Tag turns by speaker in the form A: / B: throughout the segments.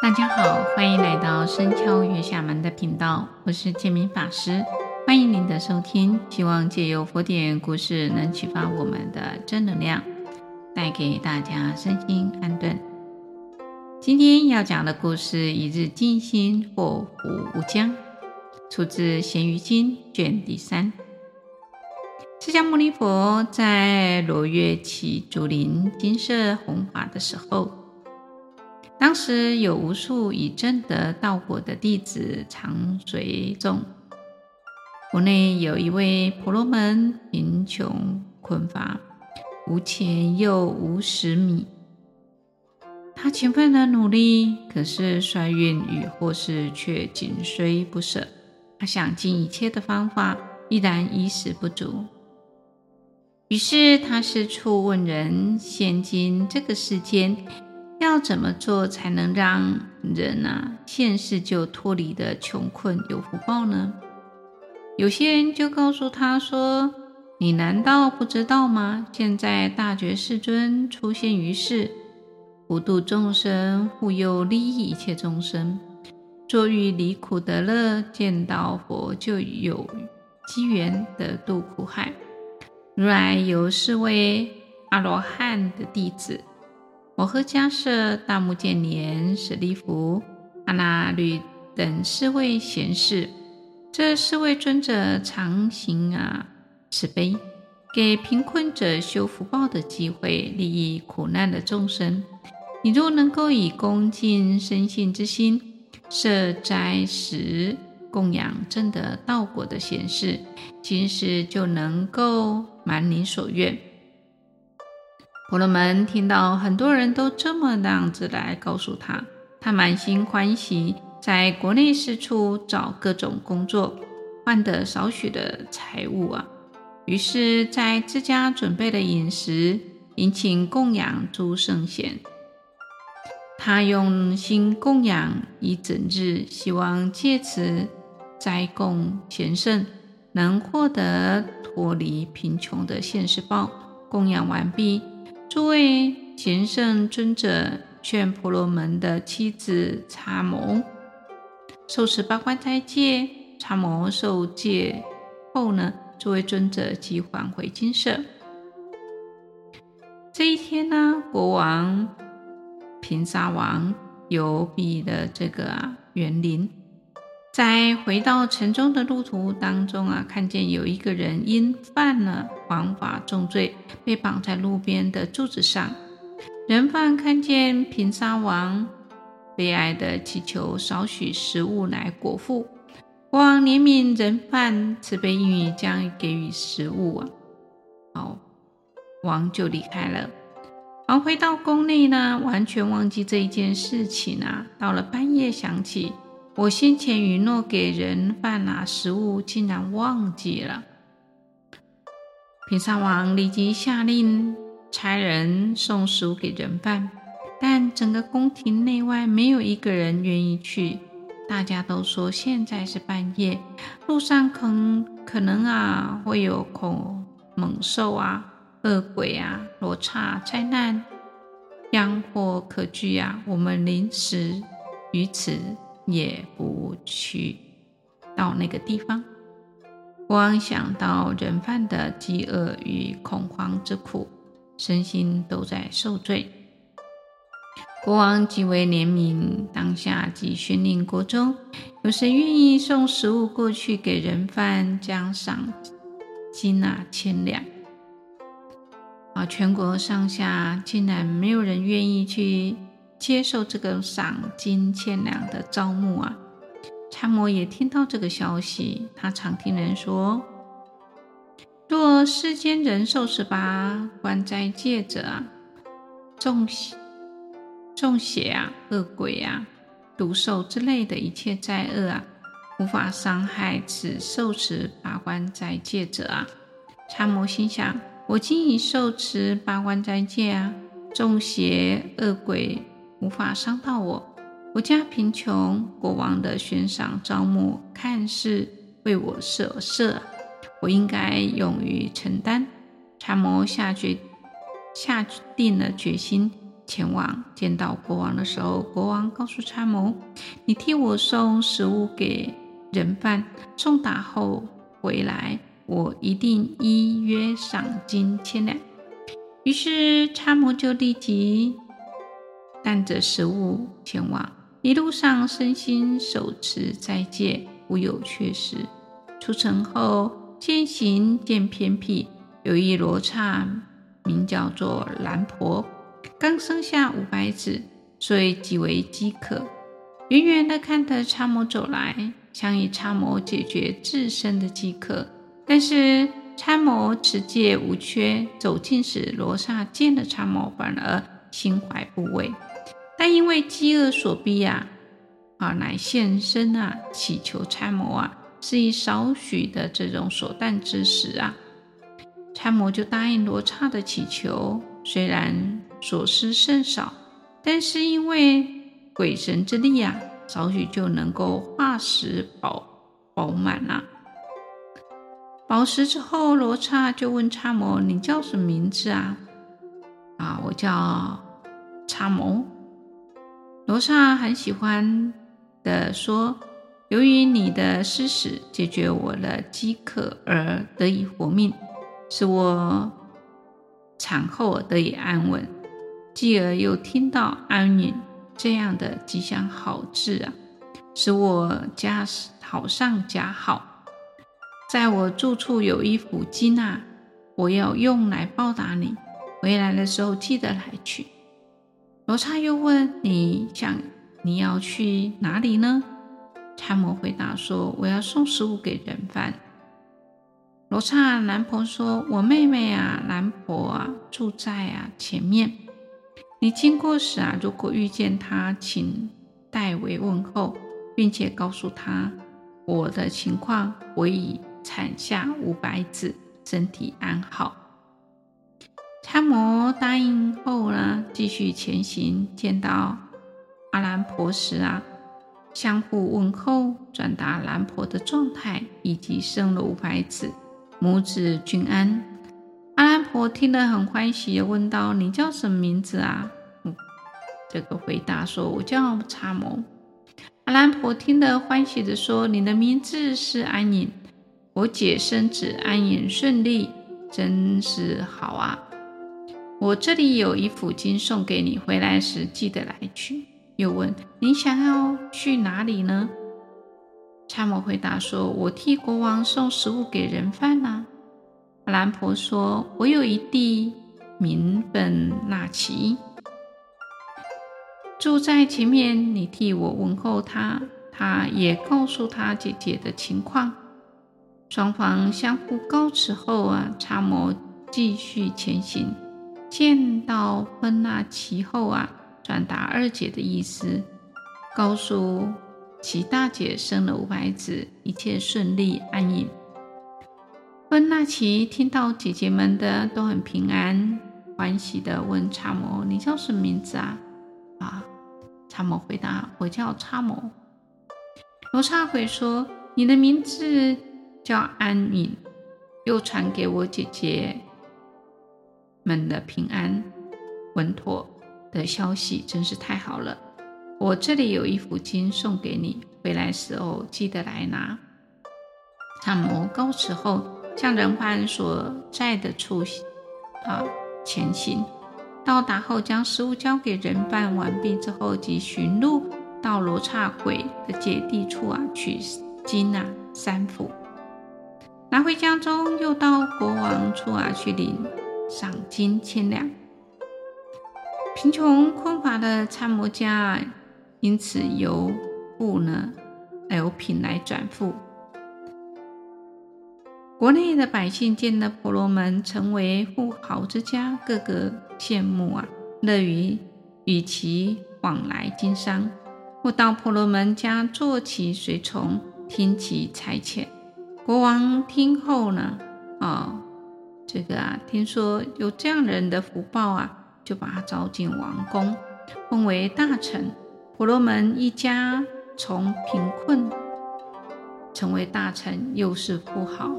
A: 大家好，欢迎来到深敲月下门的频道，我是建明法师，欢迎您的收听。希望借由佛典故事，能启发我们的正能量，带给大家身心安顿。今天要讲的故事，一日静心祸福无疆，出自《贤愚经》卷第三。释迦牟尼佛在罗越只竹林金色弘法的时候，当时有无数已证得道果的弟子常随众。国内有一位婆罗门，贫穷困乏，无钱又无食米。他勤奋的努力，可是衰运与祸事却紧随不舍。他想尽一切的方法，依然衣食不足。于是他四处问人：现今这个世间。要怎么做才能让人啊现世就脱离的穷困有福报呢？有些人就告诉他说：“你难道不知道吗？现在大觉世尊出现于世，普度众生，护佑利益一切众生，作欲离苦得乐，见到佛就有机缘得度苦海。如来有四位阿罗汉的弟子。”摩诃迦舍、大目犍连、舍利弗、阿那律等四位贤士，这四位尊者常行啊慈悲，给贫困者修福报的机会，利益苦难的众生。你若能够以恭敬深信之心，设斋食供养正得道果的贤士，今世就能够满你所愿。婆罗门听到很多人都这么样子来告诉他，他满心欢喜，在国内四处找各种工作，换得少许的财物啊。于是，在自家准备的饮食，殷勤供养诸圣贤。他用心供养一整日，希望借此斋供贤圣，能获得脱离贫穷的现世报。供养完毕。诸位贤圣尊者劝婆罗门的妻子叉摩受持八关斋戒。叉摩受戒后呢，诸位尊者即返回精舍。这一天呢，国王频沙王游毕的这个啊园林。在回到城中的路途当中啊，看见有一个人因犯了王法重罪，被绑在路边的柱子上。人犯看见平沙王，悲哀地祈求少许食物来果腹。国王怜悯人犯，慈悲应允，将给予食物啊。好，王就离开了。王回到宫内呢，完全忘记这一件事情啊。到了半夜想起。我先前允诺给人犯拿食物，竟然忘记了。平沙王立即下令差人送食物给人犯，但整个宫廷内外没有一个人愿意去。大家都说现在是半夜，路上可可能啊会有恐猛兽啊、恶鬼啊、罗刹灾难，殃祸可惧啊！我们临时于此。也不去到那个地方。国王想到人犯的饥饿与恐慌之苦，身心都在受罪。国王极为怜悯，当下即宣令国中，有谁愿意送食物过去给人犯，将赏金啊千两。啊，全国上下竟然没有人愿意去。接受这个赏金千两的招募啊！叉摩也听到这个消息，他常听人说：若世间人受持八关斋戒者啊，众邪众邪啊、恶鬼啊、毒兽之类的一切灾厄啊，无法伤害此受持八关斋戒者啊！叉摩心想：我今已受持八关斋戒啊，众邪恶鬼。无法伤到我，我家贫穷，国王的悬赏招募看似为我设设，我应该勇于承担。参谋下决下定了决心，前往见到国王的时候，国王告诉参谋：“你替我送食物给人犯，送达后回来，我一定依约赏金千两。”于是参谋就立即带着食物前往。一路上，身心手持斋戒，无有缺失。出城后，渐行渐偏僻，有一罗刹，名叫做兰婆，刚生下五百子，所以极为饥渴。远远的看着参谋走来，想以参谋解决自身的饥渴。但是参谋持戒无缺，走近时，罗刹见了参谋，反而心怀不畏。但因为饥饿所逼啊，啊，乃现身啊，祈求参谋啊，是以少许的这种所当之食啊。参谋就答应罗刹的祈求，虽然所施甚少，但是因为鬼神之力啊，少许就能够化食饱饱满啊。饱食之后，罗刹就问参谋：“你叫什么名字啊？”啊，我叫参谋。罗刹很喜欢的说：“由于你的施食解决我的饥渴而得以活命，使我产后得以安稳，继而又听到安隐这样的吉祥好字啊，使我加好上加好。在我住处有一幅金啊，我要用来报答你。回来的时候记得来取。”罗刹又问：“你想你要去哪里呢？”参谋回答说：“我要送食物给人犯。”罗刹兰婆说：“我妹妹啊，兰婆啊，住在啊前面。你经过时啊，如果遇见她，请代为问候，并且告诉她我的情况，我已产下五百子，身体安好。”答应后呢，继续前行。见到阿兰婆时啊，相互问候，转达兰婆的状态，以及生了五百子，母子均安。阿兰婆听了很欢喜，问道：“你叫什么名字啊？”嗯，这个回答说：“我叫参谋。”阿兰婆听了欢喜地说：“你的名字是安隐，我姐生子安隐顺利，真是好啊。”我这里有一府金送给你，回来时记得来取。又问你想要去哪里呢？参谋回答说：“我替国王送食物给人犯啊。”兰婆说：“我有一弟名本那奇，住在前面，你替我问候他，他也告诉他姐姐的情况。”双方相互告辞后啊，参谋继续前行。见到奔那岐后啊，转达二姐的意思，告诉其大姐生了五百子，一切顺利安隐。奔那岐听到姐姐们的都很平安，欢喜的问参谋：“你叫什么名字啊？”啊，参谋回答：“我叫参谋。”罗刹回说：“你的名字叫安隐，又传给我姐姐。”们的平安稳妥的消息真是太好了！我这里有一府金送给你，回来时候记得来拿。参谋告辞后，向人犯所在的处啊前行，到达后将食物交给人犯完毕之后，即寻路到罗刹鬼的姐弟处啊取金啊三府，拿回家中，又到国王处啊去领。赏金千两，贫穷困乏的参谋家因此由富呢，由贫来转富。国内的百姓见了婆罗门成为富豪之家，个个羡慕啊，乐于与其往来经商，或到婆罗门家做其随从，听其差遣。国王听后呢，啊。这个啊，听说有这样人的福报啊，就把他召进王宫，封为大臣。婆罗门一家从贫困成为大臣，又是富豪。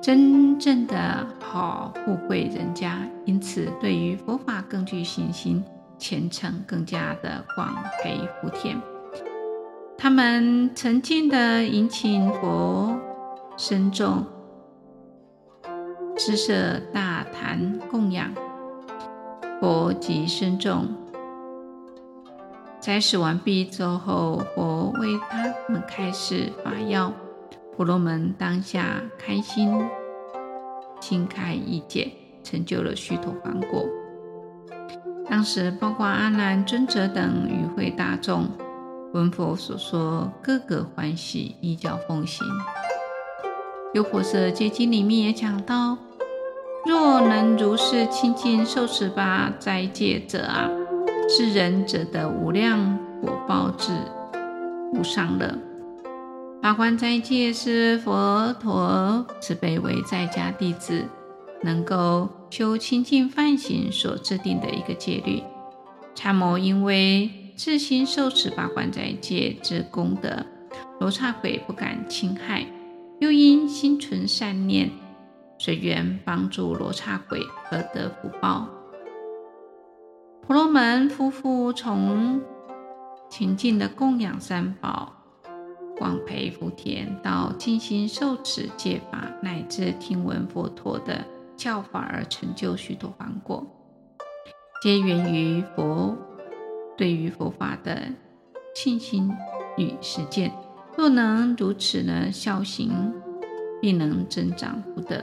A: 真正的好富贵人家，因此对于佛法更具信心，虔诚更加的广培福田。他们诚敬地迎请佛僧众，施设大坛供养佛及身众。斋食完毕之后，佛为他们开示法要，婆罗门当下开心，心开意解，成就了须陀洹果。当时，包括阿难尊者等与会大众，闻佛所说，个个欢喜，依教奉行。《优婆塞戒经》里面也讲到：若能如是亲近受持八斋戒者啊！是人者得无量果报之无上乐。八关斋戒是佛陀慈悲为在家弟子能够修清净梵行所制定的一个戒律。参谋因为自心受持八关斋戒之功德，罗刹鬼不敢侵害；又因心存善念，随缘帮助罗刹鬼而得福报。婆罗门夫妇从勤敬的供养三宝、广培福田，到精心受持戒法，乃至听闻佛陀的教法而成就须陀洹果，皆源于佛对于佛法的信心与实践。若能如此呢，孝行必能增长福德，